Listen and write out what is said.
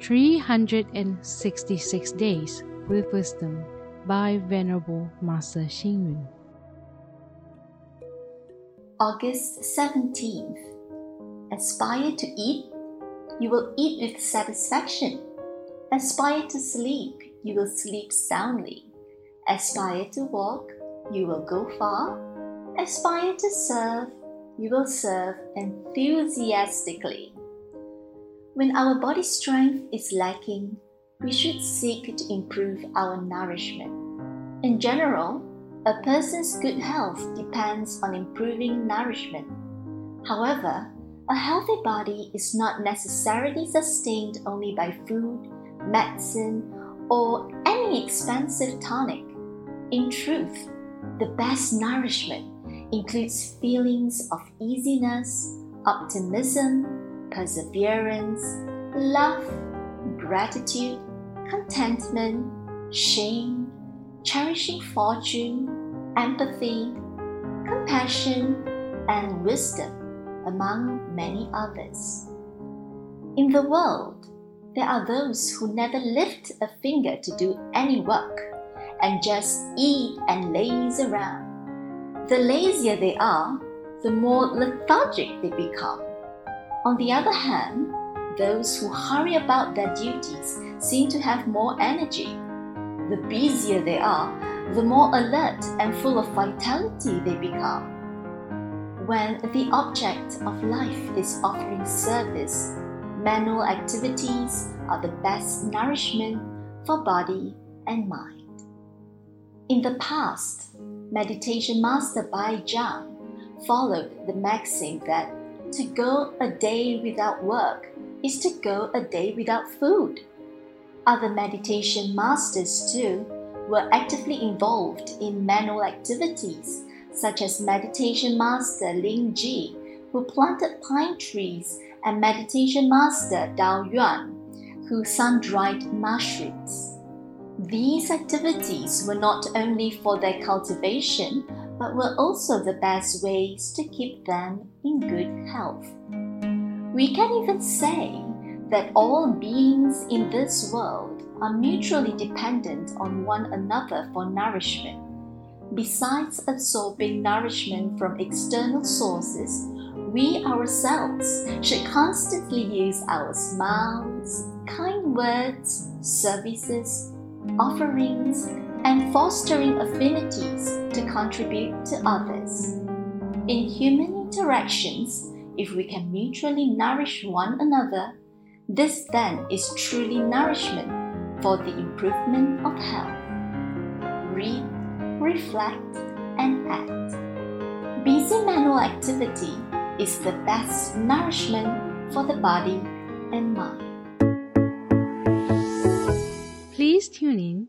366 Days with Wisdom by Venerable Master Xing Yun. August 17th. Aspire to eat, you will eat with satisfaction. Aspire to sleep, you will sleep soundly. Aspire to walk, you will go far. Aspire to serve, you will serve enthusiastically. When our body strength is lacking, we should seek to improve our nourishment. In general, a person's good health depends on improving nourishment. However, a healthy body is not necessarily sustained only by food, medicine, or any expensive tonic. In truth, the best nourishment includes feelings of easiness, optimism, perseverance, love, gratitude, contentment, shame, cherishing fortune, empathy, compassion, and wisdom, among many others. In the world, there are those who never lift a finger to do any work and just eat and laze around. The lazier they are, the more lethargic they become. On the other hand, those who hurry about their duties seem to have more energy. The busier they are, the more alert and full of vitality they become. When the object of life is offering service, manual activities are the best nourishment for body and mind. In the past, meditation master Bai Zhang followed the maxim that to go a day without work is to go a day without food. Other meditation masters, too, were actively involved in manual activities, such as meditation master Ling Ji, who planted pine trees, and meditation master Dao Yuan, who sun dried mushrooms. These activities were not only for their cultivation, but were also the best ways to keep them in good health. We can even say that all beings in this world are mutually dependent on one another for nourishment. Besides absorbing nourishment from external sources, we ourselves should constantly use our smiles, kind words, services, offerings, and fostering affinities to contribute to others. In human interactions, if we can mutually nourish one another, this then is truly nourishment for the improvement of health. Read, reflect, and act. Busy manual activity is the best nourishment for the body and mind. Please tune in,